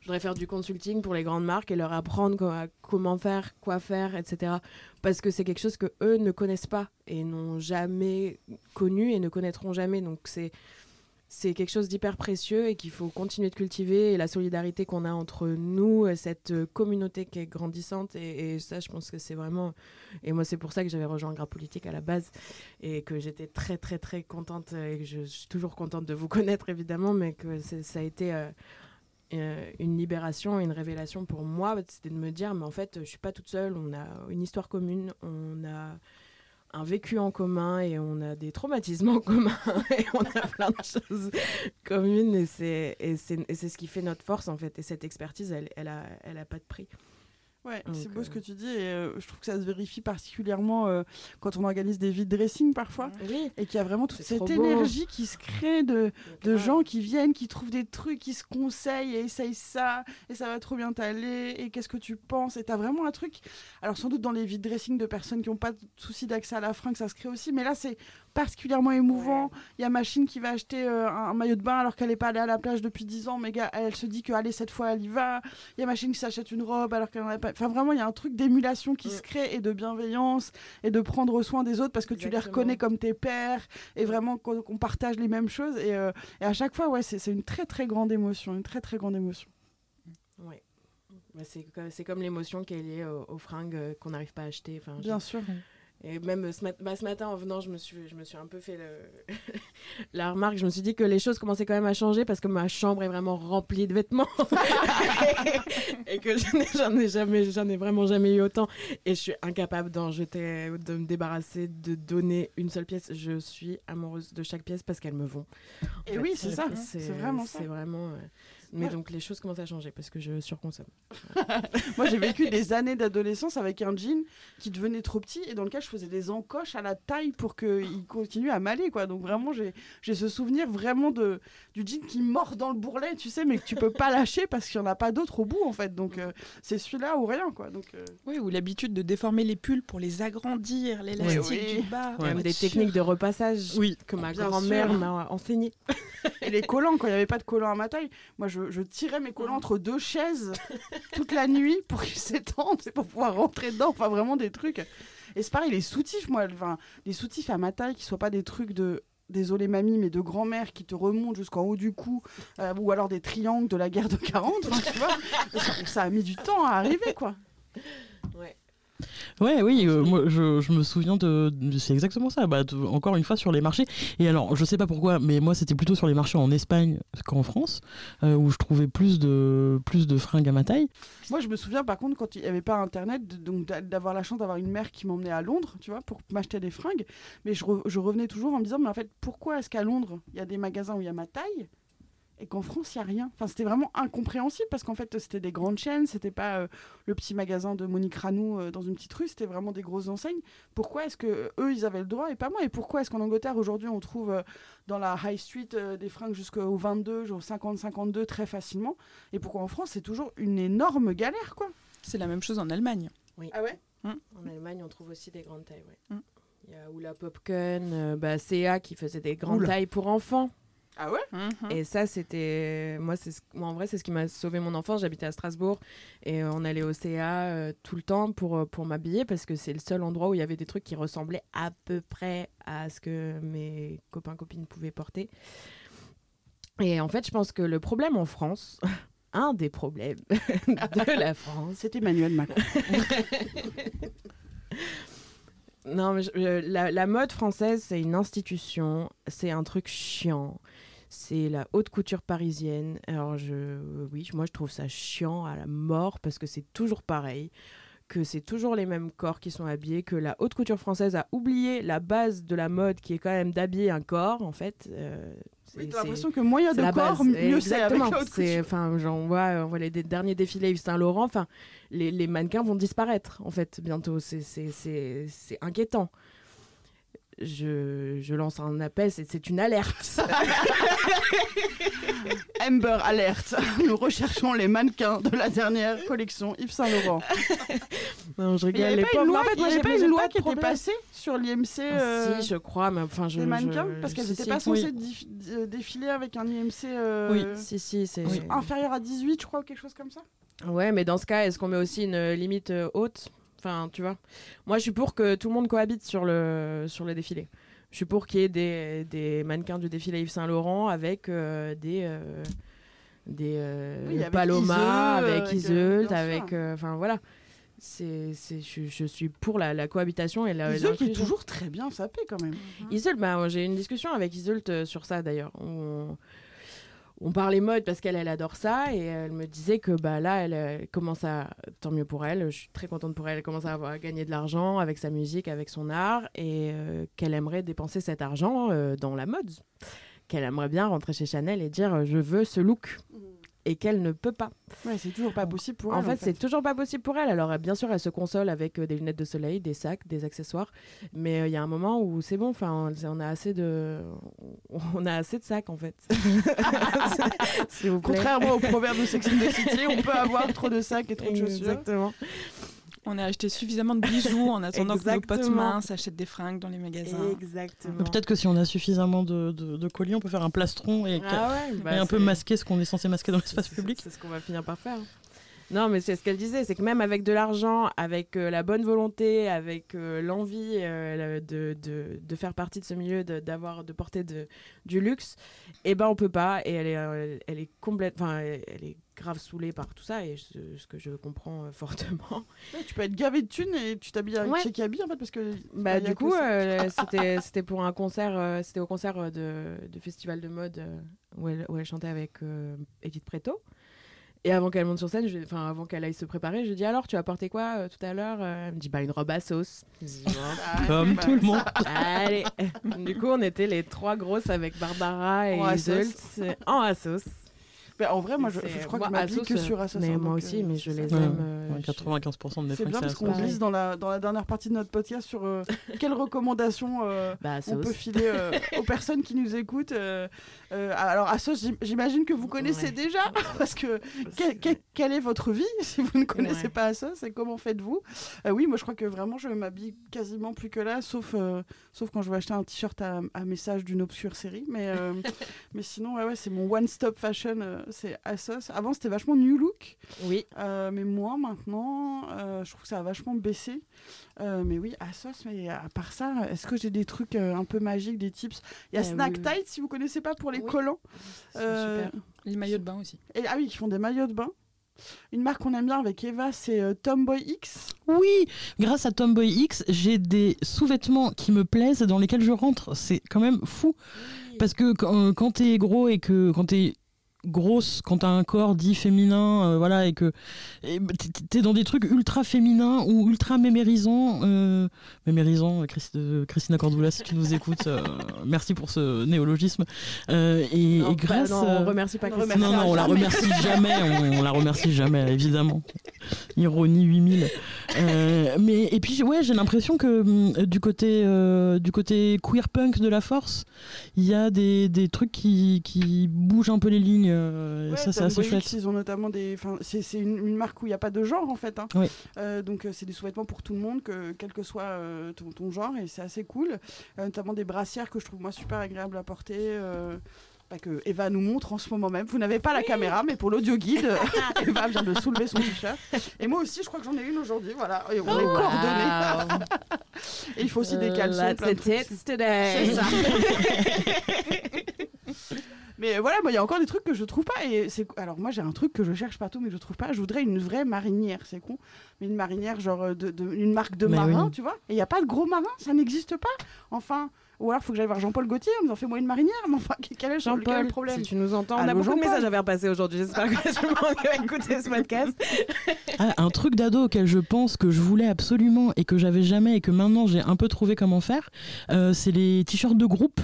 Je voudrais faire du consulting pour les grandes marques et leur apprendre comment faire, quoi faire, etc. Parce que c'est quelque chose que eux ne connaissent pas et n'ont jamais connu et ne connaîtront jamais. Donc c'est c'est quelque chose d'hyper précieux et qu'il faut continuer de cultiver. Et la solidarité qu'on a entre nous, euh, cette euh, communauté qui est grandissante. Et, ça, je pense que c'est vraiment. Et moi, c'est pour ça que j'avais rejoint Gras Politique à la base et que j'étais très, très, très contente. euh, Et que je suis toujours contente de vous connaître, évidemment, mais que ça a été. une libération, une révélation pour moi, c'était de me dire, mais en fait, je suis pas toute seule, on a une histoire commune, on a un vécu en commun et on a des traumatismes en commun et on a plein de choses communes et c'est ce qui fait notre force en fait et cette expertise elle elle a elle a pas de prix. Ouais, c'est beau ce euh, que tu dis et euh, je trouve que ça se vérifie particulièrement euh, quand on organise des vide dressing parfois Oui. et qu'il y a vraiment toute cette beau. énergie qui se crée de, de gens qui viennent, qui trouvent des trucs, qui se conseillent et essayent ça et ça va trop bien t'aller et qu'est-ce que tu penses et t'as vraiment un truc. Alors sans doute dans les vide dressing de personnes qui n'ont pas de souci d'accès à la fringue ça se crée aussi, mais là c'est particulièrement émouvant. Il y a Machine qui va acheter euh, un, un maillot de bain alors qu'elle n'est pas allée à la plage depuis 10 ans, mais gars, elle se dit que allez cette fois elle y va. Il y a Machine qui s'achète une robe alors qu'elle n'en a pas. Enfin vraiment il y a un truc d'émulation qui Mm. se crée et de bienveillance et de prendre soin des autres parce que tu les reconnais comme tes pères et vraiment qu'on partage les mêmes choses et, euh, et à chaque fois ouais c'est une très très grande émotion, une très très grande émotion. Ouais. Bah, c'est co- c'est comme l'émotion qui est liée aux, aux fringues euh, qu'on n'arrive pas à acheter. Enfin, Bien sûr. Et même ce, mat- bah, ce matin, en venant, je me suis, je me suis un peu fait le- la remarque. Je me suis dit que les choses commençaient quand même à changer parce que ma chambre est vraiment remplie de vêtements. et que j'en ai, jamais, j'en ai vraiment jamais eu autant. Et je suis incapable d'en jeter, de me débarrasser, de donner une seule pièce. Je suis amoureuse de chaque pièce parce qu'elles me vont. En Et fait, oui, c'est ça. C'est vraiment ça. C'est vraiment. euh, Mais Ouais. donc les choses commencent à changer parce que je surconsomme. Moi, j'ai vécu des années d'adolescence avec un jean qui devenait trop petit et dans lequel je faisais des encoches à la taille pour qu'il continue à m'aller, quoi. Donc vraiment, j'ai j'ai ce souvenir vraiment de du jean qui mord dans le bourrelet, tu sais, mais que tu peux pas lâcher parce qu'il y en a pas d'autre au bout, en fait. Donc euh, c'est celui-là ou rien, quoi. Donc euh, oui, ou l'habitude de déformer les pulls pour les agrandir, l'élastique Oui. du bas. Même des techniques de repassage Oui. que ma grand-mère m'a enseigné. et les collants, quand il y avait pas de collants à ma taille, moi je, je tirais mes collants entre deux chaises toute la nuit pour qu'ils s'étendent et pour pouvoir rentrer dedans. Enfin, vraiment des trucs. Et c'est pareil, les soutifs, moi, enfin, les soutifs à ma taille qui soient pas des trucs de. Désolé mamie, mais de grand-mère qui te remontent jusqu'en haut du cou, euh, ou alors des triangles de la guerre de 40, enfin, tu vois, ça, ça a mis du temps à arriver, quoi. Ouais. Ouais, oui, euh, moi je, je me souviens de. de- c'est exactement ça. Bah, de- encore une fois sur les marchés. Et alors, je sais pas pourquoi, mais moi c'était plutôt sur les marchés en Espagne qu'en France, euh, où je trouvais plus de, plus de fringues à ma taille. Moi, je me souviens par contre quand il n'y avait pas internet, de- donc d'a- d'avoir la chance d'avoir une mère qui m'emmenait à Londres, tu vois, pour m'acheter des fringues. Mais je, re- je revenais toujours en me disant, mais en fait, pourquoi est-ce qu'à Londres, il y a des magasins où il y a ma taille? Et qu'en France, il n'y a rien Enfin, c'était vraiment incompréhensible parce qu'en fait, c'était des grandes chaînes, c'était pas euh, le petit magasin de Monique Ranou euh, dans une petite rue, c'était vraiment des grosses enseignes. Pourquoi est-ce que eux, ils avaient le droit et pas moi? Et pourquoi est-ce qu'en Angleterre, aujourd'hui, on trouve euh, dans la high street euh, des fringues jusqu'au 22, au 50-52 très facilement? Et pourquoi en France, c'est toujours une énorme galère, quoi? C'est la même chose en Allemagne. Ah ouais? En Allemagne, on trouve aussi des grandes tailles. ouais. Mm. Il y a Oula Popken, euh, bah, CA qui faisait des grandes Oula. tailles pour enfants. Ah ouais Mhm. Et ça, c'était. Moi, c'est ce- moi, en vrai, c'est ce qui m'a sauvé mon enfance. J'habitais à Strasbourg et euh, on allait au CA euh, tout le temps pour, euh, pour m'habiller parce que c'est le seul endroit où il y avait des trucs qui ressemblaient à peu près à ce que mes copains, copines pouvaient porter. Et en fait, je pense que le problème en France, un des problèmes de la France, C'était Emmanuel Macron. Non, mais je- je- la, la mode française, c'est une institution, c'est un truc chiant. C'est la haute couture parisienne. Alors, je, oui, moi, je trouve ça chiant à la mort parce que c'est toujours pareil, que c'est toujours les mêmes corps qui sont habillés, que la haute couture française a oublié la base de la mode qui est quand même d'habiller un corps, en fait. Euh, c'est- Oui, l'impression que moins il y a c'est de corps, base. mieux c'est avec la haute C'est- couture. Enfin, genre, on voit, on voit les derniers défilés Yves Saint Laurent. Enfin, les, les mannequins vont disparaître en fait bientôt. C'est c'est- c'est c'est inquiétant. Je, je lance un appel, c'est une alerte. Amber Alert. Nous recherchons les mannequins de la dernière collection Yves Saint Laurent. non, je Il n'y rigole. avait Les pas une pauvres. loi, En fait, il y moi, avait j'ai pas j'ai une loi qui était passée sur l'IMC Ah, euh, Si, je crois, mais enfin, je. des mannequins je- parce qu'elles n'étaient si. pas censées Oui. défiler avec un IMC euh, Oui. Si, si, c'est. inférieur à 18, je crois, ou quelque chose comme ça. Ouais, mais dans ce cas, est-ce qu'on met aussi une euh, limite euh, haute? Enfin, tu vois. Moi, je suis pour que tout le monde cohabite sur le, sur le défilé. Je suis pour qu'il y ait des, des mannequins du défilé Yves Saint Laurent avec euh, des. euh, des euh, Oui, avec Paloma, avec Iseult, avec. euh, Enfin, voilà. C'est, c'est, je, je suis pour la, la cohabitation et la. Iseult est toujours très bien sapé quand même. Iseult, bah, j'ai eu une discussion avec Iseult sur ça d'ailleurs. On, on parlait mode parce qu'elle elle adore ça et elle me disait que bah là elle, euh, commence à tant mieux pour elle. Je suis très contente pour elle. Elle commence à avoir à gagner de l'argent avec sa musique, avec son art et euh, qu'elle aimerait dépenser cet argent euh, dans la mode. Qu'elle aimerait bien rentrer chez Chanel et dire je veux ce look et qu'elle ne peut pas. Ouais, c'est toujours pas possible pour En elle. fait, c'est toujours pas possible pour elle. Alors, euh, bien sûr, elle se console avec euh, des lunettes de soleil, des sacs, des accessoires. Mais euh, il y a un moment où c'est bon. Enfin, on- on a assez de, on a assez de sacs en fait. S'il vous plaît. Contrairement au proverbe de Sex and the City, on peut avoir trop de sacs et trop de chaussures. Exactement. On a acheté suffisamment de bijoux en attendant que nos potes minces achètent des fringues dans les magasins. Exactement. Peut-être que si on a suffisamment de, de, de colis, on peut faire un plastron et, Ah ouais, bah, et un peu masquer ce qu'on est censé masquer dans l'espace public. C'est ce qu'on va finir par faire. Non, mais c'est ce qu'elle disait, c'est que même avec de l'argent, avec euh, la bonne volonté, avec euh, l'envie euh, de, de, de faire partie de ce milieu, de, d'avoir, de porter de, du luxe, eh ben on peut pas. Et elle est, euh, elle est complète, enfin, elle est grave saoulée par tout ça, et ce, ce que je comprends euh, fortement. Ouais, tu peux être gavé de thunes et tu t'habilles avec Ouais. chez Kaby en fait parce que. Bah, du coup, euh, c'était, c'était pour un concert, euh, c'était au concert euh, de, de festival de mode euh, où, elle, où elle chantait avec euh, Edith Preto. Et avant qu'elle monte sur scène, je- enfin avant qu'elle aille se préparer, je lui dis alors, tu as porté quoi euh, tout à l'heure Elle me dit bah une robe à sauce. Dis. Ah, Comme tout le monde. Allez. du coup, on était les trois grosses avec Barbara et En Iseult Assos. Euh, en vrai, moi je, crois moi, que je m'habille que sur Asos. Mais hein, moi aussi, euh, mais je les aime. euh, Ouais, je- 95% de mes C'est bien parce qu'on glisse dans la, dans la dernière partie de notre podcast sur euh, quelles recommandations euh, Bah, on peut filer euh, aux personnes qui nous écoutent. Euh, alors, Asos, j'im- j'imagine que vous connaissez Ouais. déjà, parce que que- que- quelle est votre vie si vous ne connaissez Ouais. pas Asos et comment faites-vous? Euh, Oui, moi je crois que vraiment je m'habille quasiment plus que là, sauf, euh, sauf quand je veux acheter un t-shirt à, à message d'une obscure série. Mais, mais sinon, ouais, ouais, c'est mon one-stop fashion, c'est Asos. Avant, c'était vachement New Look. Oui. Mais moi maintenant, je trouve que ça a vachement baissé. Mais oui, Asos, mais à part ça, est-ce que j'ai des trucs un peu magiques, des tips? Il y a Euh, Snack oui. Tight, si vous connaissez pas, pour les Oui. collants. Euh, super. Les maillots de bain aussi. Et, ah oui, qui font des maillots de bain. Une marque qu'on aime bien avec Eva, c'est euh, Tomboy X. Oui, grâce à Tomboy X, j'ai des sous-vêtements qui me plaisent dans lesquels je rentre. C'est quand même fou. Parce que quand, quand t'es gros et que quand t'es grosse quand t'as un corps dit féminin euh, voilà et que bah, t'es- dans des trucs ultra féminins ou ultra mémérisants euh, mémérisants Christ- euh, Christina Cordula si tu nous écoutes euh, merci pour ce néologisme Euh, et, Non, et bah, grâce non, euh, on remercie pas on Christine. non, non, on la remercie jamais, on, on la remercie jamais, évidemment. Ironie 8000. Euh, mais, et puis, ouais, j'ai l'impression que du côté, euh, du côté queer punk de la force, il y a des, des trucs qui, qui bougent un peu les lignes. Euh, Ouais, ça, c'est assez chouette. Ils ont notamment des. c'est une, une marque où il n'y a pas de genre en fait. hein. Oui. Euh, donc euh, c'est des sous-vêtements pour tout le monde, que, quel que soit euh, ton, ton genre, et c'est assez cool. Euh, notamment des brassières que je trouve moi super agréables à porter. euh, bah, que Eva nous montre en ce moment même. Vous n'avez pas la caméra, mais pour l'audio guide, Eva vient de soulever son t-shirt. Et moi aussi, je crois que j'en ai une aujourd'hui. Voilà, et on est Oh, coordonnés. Et il faut aussi des caleçons. Let's plein de trucs. tits today. C'est ça. mais voilà, moi il y a encore des trucs que je trouve pas. Et c'est alors moi j'ai un truc que je cherche partout mais je trouve pas. Je voudrais une vraie marinière, c'est con, mais une marinière genre euh, de, de- une marque de Mais marin, oui. tu vois. Et il y a pas de gros marin, ça n'existe pas. Enfin, ou alors faut que j'aille voir Jean-Paul Gaultier, on me fait moi une marinière. Mais enfin, quel est, le- quel est Jean-Paul, le problème si tu nous entends, on a beaucoup de Jean-Paul. messages à faire passer aujourd'hui. J'espère que tout le monde va écouter ce podcast. Ah, un truc d'ado auquel je pense que je voulais absolument et que j'avais jamais et que maintenant j'ai un peu trouvé comment faire, euh, c'est les t-shirts de groupe.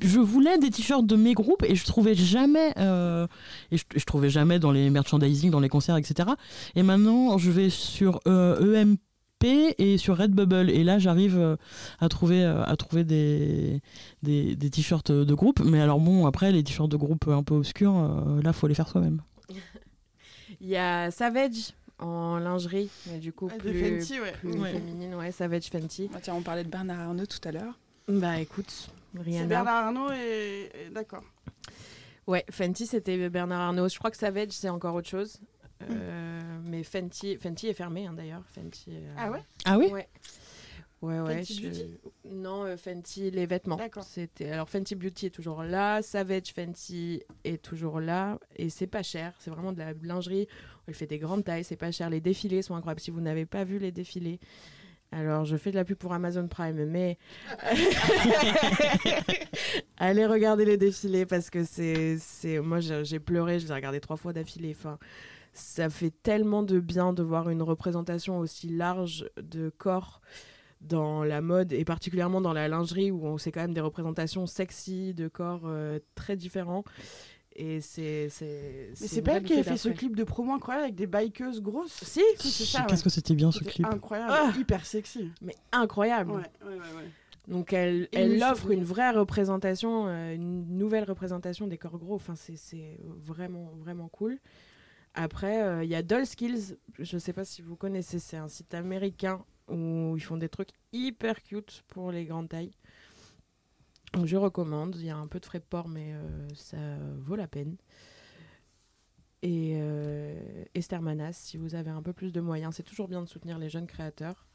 Je voulais des t-shirts de mes groupes et je trouvais jamais euh, et je, je trouvais jamais dans les merchandising, dans les concerts, etc. Et maintenant je vais sur euh, EMP et sur Redbubble et là j'arrive euh, à trouver euh, à trouver des des, des t-shirts de groupe. Mais alors bon après les t-shirts de groupe un peu obscurs, euh, là faut les faire soi-même. Il y a Savage en lingerie, mais du coup Ah, plus, Fenty, ouais. plus Ouais. féminine, ouais, Savage Fenty. Ah, tiens, on parlait de Bernard Arnault tout à l'heure. Bah écoute, Rihanna. Bernard Arnault et, et- d'accord. Ouais, Fenty c'était Bernard Arnault. Je crois que Savage c'est encore autre chose. Euh, mais Fenty, Fenty est fermé hein, d'ailleurs. Fenty. euh, Ah ouais? Ah oui? Ouais. Ouais, ouais. Fenty je- Beauty? Non, euh, Fenty, les vêtements. D'accord. C'était alors Fenty Beauty est toujours là, Savage Fenty est toujours là et c'est pas cher. C'est vraiment de la lingerie. On fait des grandes tailles, c'est pas cher. Les défilés sont incroyables. Si vous n'avez pas vu les défilés, alors je fais de la pub pour Amazon Prime, mais allez regarder les défilés parce que c'est, moi j'ai j'ai pleuré, je les ai regardés trois fois d'affilée. Enfin, ça fait tellement de bien de voir une représentation aussi large de corps dans la mode et particulièrement dans la lingerie où on sait quand même des représentations sexy de corps euh, très différents. Et c'est. c'est Mais c'est pas elle qui avait fait ce clip de promo incroyable avec des bikeuses grosses Si, Si, c'est ça, ouais. Qu'est-ce que c'était bien ce clip incroyable, Ah. hyper sexy. mais incroyable. Ouais, ouais, ouais, ouais. Donc elle, Et elle offre une vraie représentation, euh, une nouvelle représentation des corps gros. Enfin, c'est- c'est vraiment, vraiment cool. Après, euh, il y a Doll Skills. Je sais pas si vous connaissez, c'est un site américain où ils font des trucs hyper cute pour les grandes tailles. Je recommande. Il y a un peu de frais de port, mais euh, ça vaut la peine. Et euh, Esther Manas, si vous avez un peu plus de moyens, c'est toujours bien de soutenir les jeunes créateurs.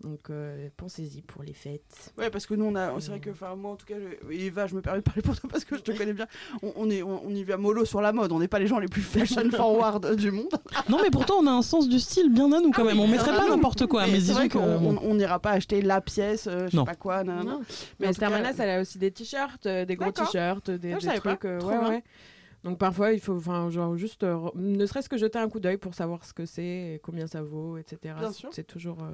Donc euh, pensez-y pour les fêtes. Ouais, parce que nous, on a, c'est vrai que, enfin, moi en tout cas, je- Eva, je me permets de parler pour toi parce que je te connais bien. On, on est, on, on y va mollo sur la mode. On n'est pas les gens les plus fashion forward du monde. Non, mais pourtant, on a un sens du style bien à nous quand Ah même. oui, on mettrait ah pas n'importe quoi, mais, c'est vrai qu'on on- on n'ira pas acheter la pièce, euh, je sais pas quoi. nan, nan. Non. Mais Mais elle a aussi des t-shirts, euh, des gros t-shirts, des, Ah, je des savais pas. trucs. euh, Trop ouais, bien. ouais. Donc parfois, il faut enfin, genre, juste, euh, ne serait-ce que jeter un coup d'œil pour savoir ce que c'est, combien ça vaut, etc. Bien C'est- sûr. C'est toujours. euh,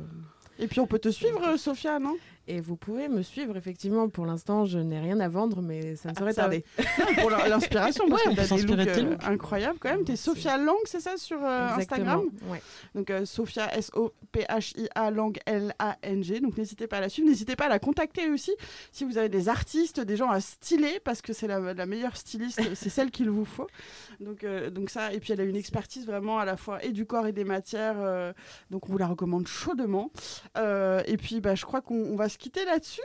Et puis on peut te suivre, euh, Sophia, non? Et vous pouvez me suivre, effectivement. Pour l'instant, je n'ai rien à vendre, mais ça ne saurait ça- tarder. Pour l'inspiration, parce Ouais, on que peut t'as des s'inspirer looks de tes euh, looks. incroyables quand même. T'es Merci. Sophia Lang, c'est ça, sur euh, Instagram? Exactement. Ouais. Donc euh, Sophia S-O-P-H-I-A Lang L-A-N-G. Donc n'hésitez pas à la suivre. N'hésitez pas à la contacter aussi si vous avez des artistes, des gens à styler, parce que c'est la, la meilleure styliste, c'est celle qu'il vous faut. Donc, euh, donc ça, et puis elle a une expertise vraiment à la fois et du corps et des matières. euh, donc on vous la recommande chaudement. Euh, et puis bah, je crois qu'on on va se quitter là-dessus.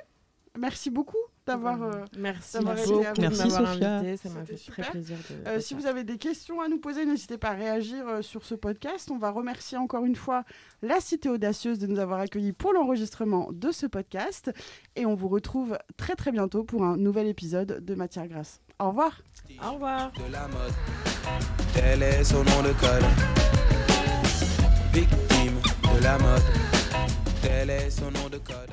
Merci beaucoup d'avoir. euh, Merci nous. m'avoir Merci, Sophia. invité. Ça m'a fait super. très plaisir de. Euh, de si vous avez des questions à nous poser, n'hésitez pas à réagir euh, sur ce podcast. On va remercier encore une fois la Cité Audacieuse de nous avoir accueillis pour l'enregistrement de ce podcast. Et on vous retrouve très très bientôt pour un nouvel épisode de Matière Grasse. Au revoir Au revoir. de la mode. tel est son nom de code. Victime de la mode, tel est son nom de code.